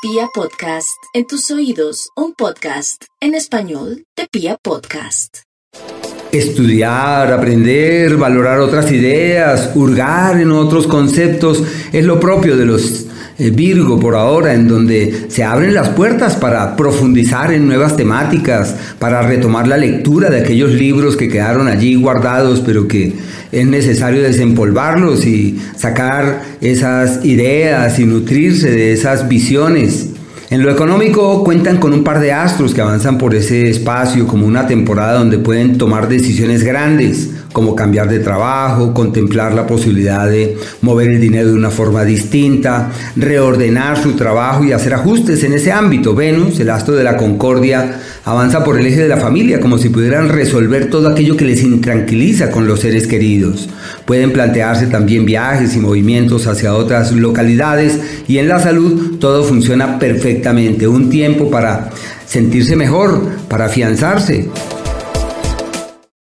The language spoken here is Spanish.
Pia Podcast, en tus oídos, un podcast en español de Pia Podcast. Estudiar, aprender, valorar otras ideas, hurgar en otros conceptos es lo propio de los Virgo por ahora, en donde se abren las puertas para profundizar en nuevas temáticas, para retomar la lectura de aquellos libros que quedaron allí guardados, pero que es necesario desempolvarlos y sacar esas ideas y nutrirse de esas visiones. En lo económico cuentan con un par de astros que avanzan por ese espacio como una temporada donde pueden tomar decisiones grandes, como cambiar de trabajo, contemplar la posibilidad de mover el dinero de una forma distinta, reordenar su trabajo y hacer ajustes en ese ámbito. Venus, el astro de la concordia, avanza por el eje de la familia como si pudieran resolver todo aquello que les intranquiliza con los seres queridos. Pueden plantearse también viajes y movimientos hacia otras localidades y en la salud todo funciona Un tiempo para sentirse mejor, para afianzarse.